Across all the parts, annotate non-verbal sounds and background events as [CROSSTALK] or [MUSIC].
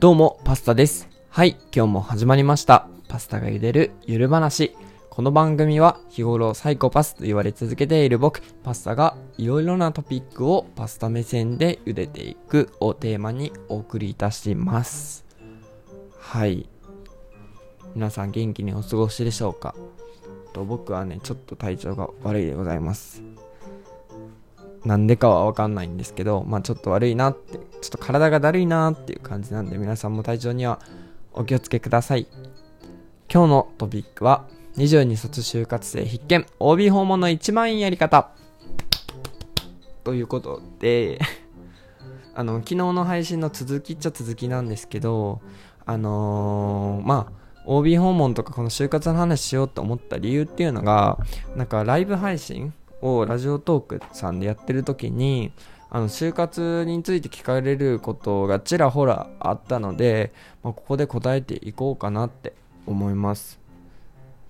どうも、パスタです。はい、今日も始まりました。パスタが茹でるゆる話。この番組は日頃サイコパスと言われ続けている僕、パスタがいろいろなトピックをパスタ目線で茹でていくをテーマにお送りいたします。はい。皆さん元気にお過ごしでしょうか？と僕はね、ちょっと体調が悪いでございます。なんでかはわかんないんですけど、まあちょっと悪いなって、ちょっと体がだるいなっていう感じなんで、皆さんも体調にはお気をつけください。今日のトピックは、22卒就活生必見、OB 訪問の一番いいやり方。ということで、[LAUGHS] あの、昨日の配信の続きっちゃ続きなんですけど、あのーまあ、OB 訪問とかこの就活の話しようと思った理由っていうのが、なんかライブ配信をラジオトークさんでやってる時にあの就活について聞かれることがちらほらあったので、まあ、ここで答えていこうかなって思います。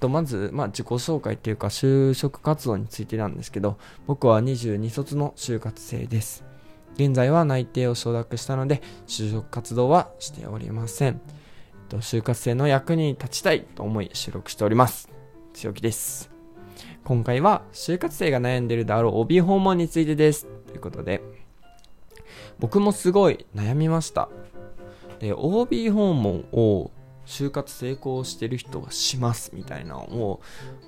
とまず、まあ、自己紹介っていうか就職活動についてなんですけど僕は22卒の就活生です。現在は内定を承諾したので就職活動はしておりません。えっと就活生の役に立ちたいと思い収録しております。強気です。今回は就活生が悩んでるであろう帯訪問についてです。ということで僕もすごい悩みました。で OB 訪問を就活成功してる人がしますみたいなのを、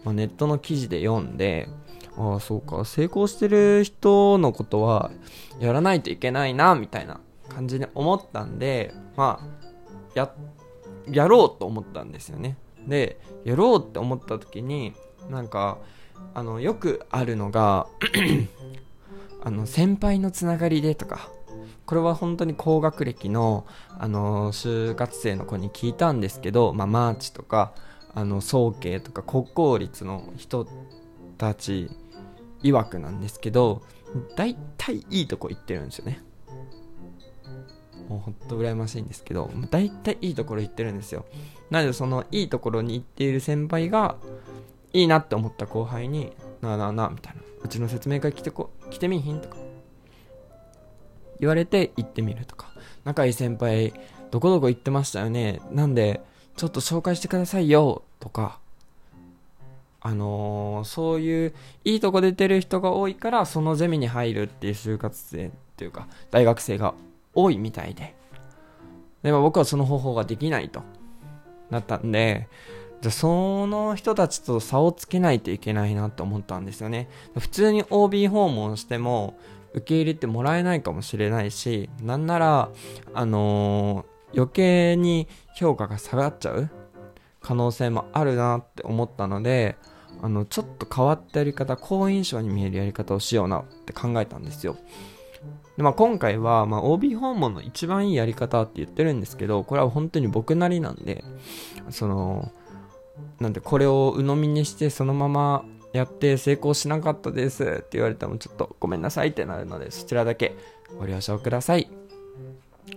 まあ、ネットの記事で読んでああそうか成功してる人のことはやらないといけないなみたいな感じに思ったんでまあややろうと思ったんですよね。でやろうって思った時になんかあのよくあるのが [CLEARS THROAT] あの先輩のつながりでとかこれは本当に高学歴のあの就活生の子に聞いたんですけど、まあ、マーチとかあの総計とか国公立の人たち曰くなんですけど大体いいとこ行ってるんですよね。もうほんと羨ましいんですけど大体いいところ行ってるんですよ。なのでそのいいところに行っている先輩がいいなって思った後輩になあなあなあみたいな。うちの説明会来てこ来てみいひんとか。言われて行ってみるとか。仲いい先輩どこどこ行ってましたよね。なんでちょっと紹介してくださいよとか。あのーそういういいとこ出てる人が多いからそのゼミに入るっていう就活生っていうか大学生が多いみたいで。でも僕はその方法ができないとなったんでじゃその人たちと差をつけないといけないなと思ったんですよね。普通に OB 訪問しても受け入れてもらえないかもしれないしなんならあのー余計に評価が下がっちゃう可能性もあるなって思ったのであのちょっと変わったやり方好印象に見えるやり方をしようなって考えたんですよ。で、まあ、今回は、まあ、OB 訪問の一番いいやり方って言ってるんですけどこれは本当に僕なりなんでそのなんでこれを鵜呑みにしてそのままやって成功しなかったですって言われてもちょっとごめんなさいってなるのでそちらだけご了承ください。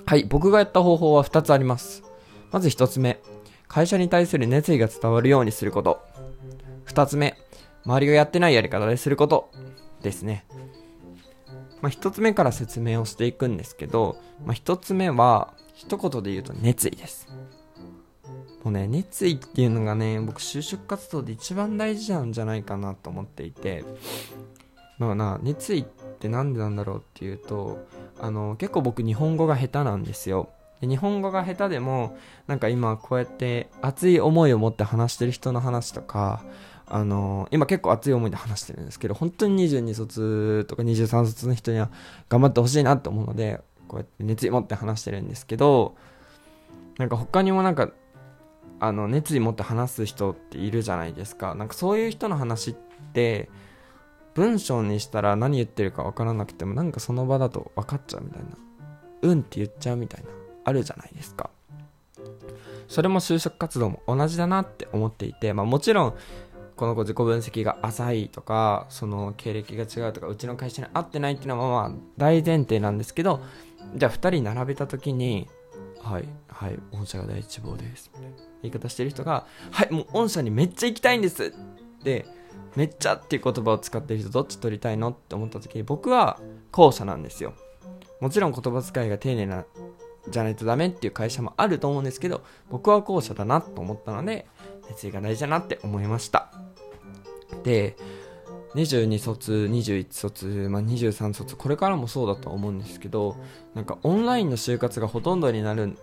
はい僕がやった方法は2つあります。まず1つ目会社に対する熱意が伝わるようにすること。2つ目周りがやってないやり方ですることですね。まあ、1つ目から説明をしていくんですけど、まあ、1つ目は一言で言うと熱意です。もうね熱意っていうのがね僕就職活動で一番大事なんじゃないかなと思っていて。まあな熱意って何でなんだろうっていうとあの結構僕日本語が下手なんですよ。で日本語が下手でもなんか今こうやって熱い思いを持って話してる人の話とかあの今結構熱い思いで話してるんですけど本当に22卒とか23卒の人には頑張ってほしいなと思うのでこうやって熱意持って話してるんですけどなんか他にもなんかあの熱意持って話す人っているじゃないですか。なんかそういう人の話って文章にしたら何言ってるか分からなくてもなんかその場だと分かっちゃうみたいな。うんって言っちゃうみたいなあるじゃないですか。それも就職活動も同じだなって思っていて、まあ、もちろんこの子自己分析が浅いとかその経歴が違うとかうちの会社に合ってないっていうのはまあ大前提なんですけどじゃあ2人並べた時に「はいはい御社が第一望です」みたいな言い方してる人が「はいもう御社にめっちゃ行きたいんです」ってめっちゃっていう言葉を使ってる人どっち取りたいのって思った時に僕は後者なんですよもちろん言葉遣いが丁寧なじゃないとダメっていう会社もあると思うんですけど、僕は後者だなと思ったので、熱意が大事だなって思いました。で、22卒、21卒、まあ、23卒、これからもそうだと思うんですけど、なんかオンラインの就活がほとんどになる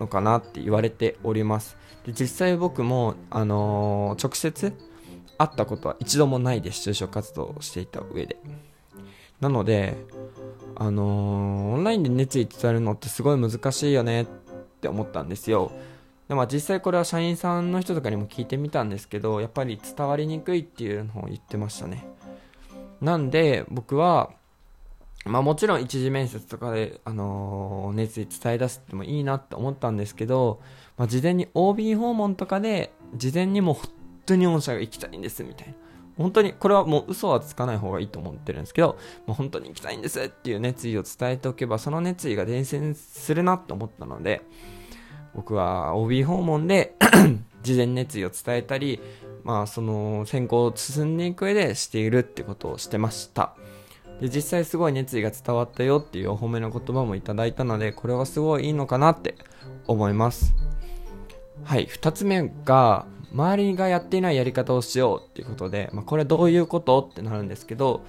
のかなって言われております。で実際僕も、あのー、直接会ったことは一度もないです。就職活動をしていた上で。なので、あのー、オンラインで熱意伝えるのってすごい難しいよねって思ったんですよ。でまあ、実際これは社員さんの人とかにも聞いてみたんですけどやっぱり伝わりにくいっていうのを言ってましたねなんで僕はまあもちろん一次面接とかで、あのー、熱意伝え出すってもいいなって思ったんですけど、まあ、事前に OB 訪問とかで事前にもう本当に御社が行きたいんですみたいな本当に、これはもう嘘はつかない方がいいと思ってるんですけど、もう本当に行きたいんですっていう熱意を伝えておけば、その熱意が伝染するなと思ったので、僕は OB 訪問で [CLEARS THROAT] 事前熱意を伝えたり、まあその選考を進んでいく上でしているってことをしてました。で、実際すごい熱意が伝わったよっていうお褒めの言葉もいただいたので、これはすごいいいのかなって思います。はい、二つ目が、周りがやっていないやり方をしようっていうことで、まあ、これどういうことってなるんですけど、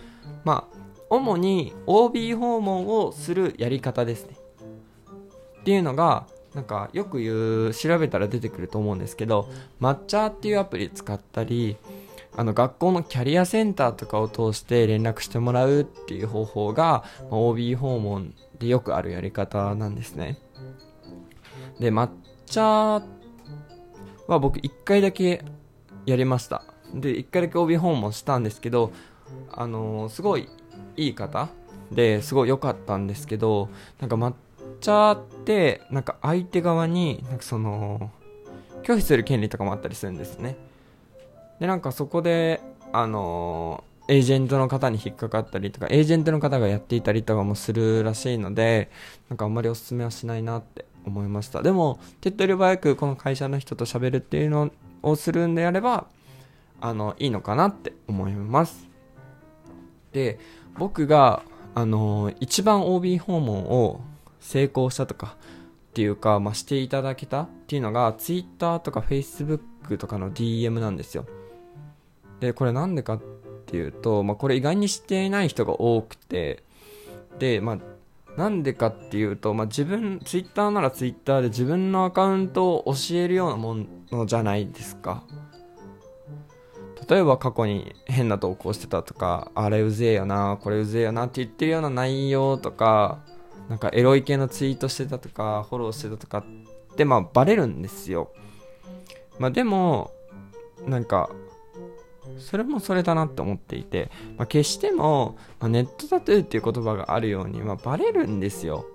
まあ、主に OB 訪問をするやり方ですね。っていうのが、なんかよく言う、調べたら出てくると思うんですけど、抹茶っていうアプリ使ったり、あの学校のキャリアセンターとかを通して連絡してもらうっていう方法が、ま、OB 訪問でよくあるやり方なんですね。で、抹茶は僕1回だけやりました。で、1回だけ OB 訪問したんですけど、あのー、すごいいい方ですごい良かったんですけど、なんか抹茶って、なんか相手側に、なんかその、拒否する権利とかもあったりするんですね。で、なんかそこで、あのー、エージェントの方に引っかかったりとか、エージェントの方がやっていたりとかもするらしいので、なんかあんまりおすすめはしないなって思いました。でも手っ取り早くこの会社の人と喋るっていうのをするんであればあのいいのかなって思います。で僕があの一番 OB 訪問を成功したとかっていうか、まあ、していただけたっていうのが Twitter とか Facebook とかの DM なんですよ。でこれなんでかっていうと、まあ、これ意外に知っていない人が多くてで、まあ、なんでかっていうと、まあ、自分、ツイッターならツイッターで自分のアカウントを教えるようなものじゃないですか。例えば過去に変な投稿してたとか、あれうぜえよな、これうぜえよなって言ってるような内容とか、なんかエロい系のツイートしてたとか、フォローしてたとかって、まあバレるんですよ。まあでも、なんか、それもそれだなって思っていて、まあ、決しても、まあ、ネットタトゥーっていう言葉があるように、まあ、バレるんですよ。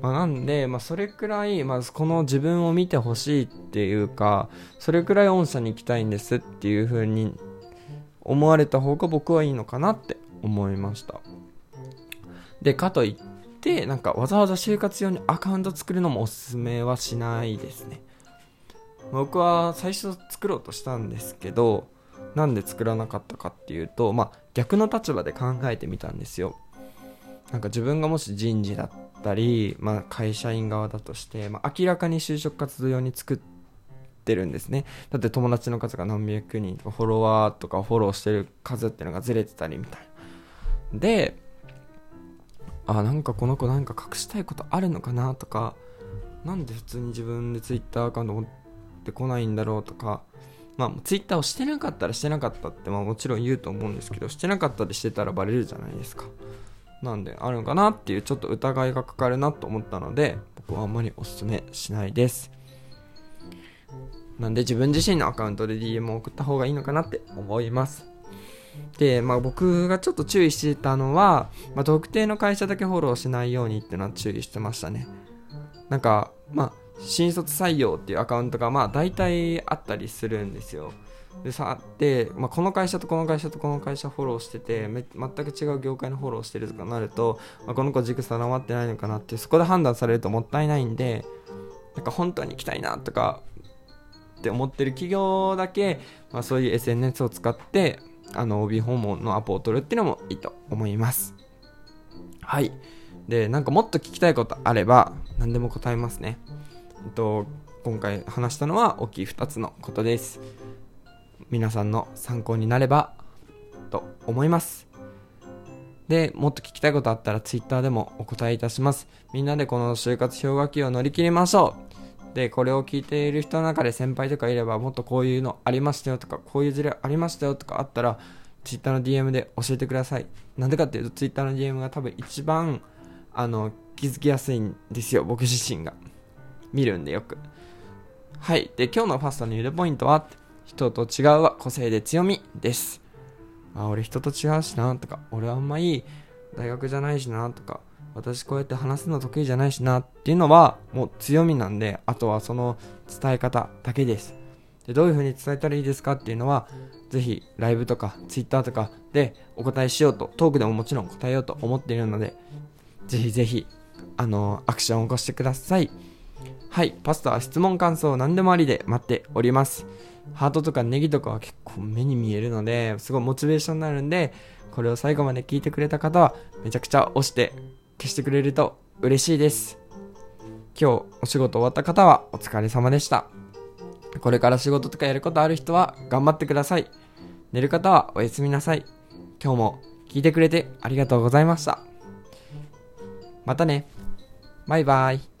まあ、なんで、まあ、それくらい、まあ、この自分を見てほしいっていうか、それくらい御社に行きたいんですっていう風に思われた方が僕はいいのかなって思いました。で、かといって、なんかわざわざ就活用にアカウント作るのもおすすめはしないですね。僕は最初作ろうとしたんですけどなんで作らなかったかっていうと、まあ、逆の立場で考えてみたんですよ。なんか自分がもし人事だったり、まあ、会社員側だとして、まあ、明らかに就職活動用に作ってるんですね。だって友達の数が何百人とかフォロワーとかフォローしてる数っていうのがずれてたりみたいな。であなんかこの子なんか隠したいことあるのかなとかなんで普通に自分で Twitter アカウント持ってこないんだろうとか、まあ、ツイッターをしてなかったらしてなかったって、まあ、もちろん言うと思うんですけど、してなかったりしてたらバレるじゃないですか。なんで、あるのかなっていうちょっと疑いがかかるなと思ったので、僕はあんまりおすすめしないです。なんで自分自身のアカウントで DM を送った方がいいのかなって思います。で、まあ僕がちょっと注意してたのは、まあ特定の会社だけフォローしないようにっていうのは注意してましたね。なんか、まあ新卒採用っていうアカウントがまあ大体あったりするんですよ。でさで、まあ、この会社とこの会社とこの会社フォローしててめ全く違う業界のフォローしてるとかなると、まあ、この子軸定まってないのかなってそこで判断されるともったいないんでなんか本当に行きたいなとかって思ってる企業だけ、まあ、そういう SNS を使ってあの OB 訪問のアポを取るっていうのもいいと思いますはいでなんかもっと聞きたいことあれば何でも答えますね。えっと、今回話したのは大きい2つのことです。皆さんの参考になればと思います。で、もっと聞きたいことあったら Twitter でもお答えいたします。みんなでこの就活氷河期を乗り切りましょうで、これを聞いている人の中で先輩とかいればもっとこういうのありましたよとか、こういう事例ありましたよとかあったら Twitter の DM で教えてください。なんでかっていうと Twitter の DM が多分一番あの気づきやすいんですよ、僕自身が。見るんでよく。はい。で、今日のファストのゆるポイントは、人と違うは個性で強みです。あ、俺人と違うしなとか、俺あんまいい大学じゃないしなとか、私こうやって話すの得意じゃないしなっていうのはもう強みなんで、あとはその伝え方だけです。で、どういう風に伝えたらいいですか？っていうのは、ぜひライブとかツイッターとかでお答えしようと、トークでももちろん答えようと思っているので、ぜひぜひ、あのアクションを起こしてください。はい、パスタは質問感想何でもありで待っております。ハートとかネギとかは結構目に見えるので、すごいモチベーションになるんで、これを最後まで聞いてくれた方は、めちゃくちゃ押して消してくれると嬉しいです。今日お仕事終わった方はお疲れ様でした。これから仕事とかやることある人は頑張ってください。寝る方はおやすみなさい。今日も聞いてくれてありがとうございました。またね。バイバイ。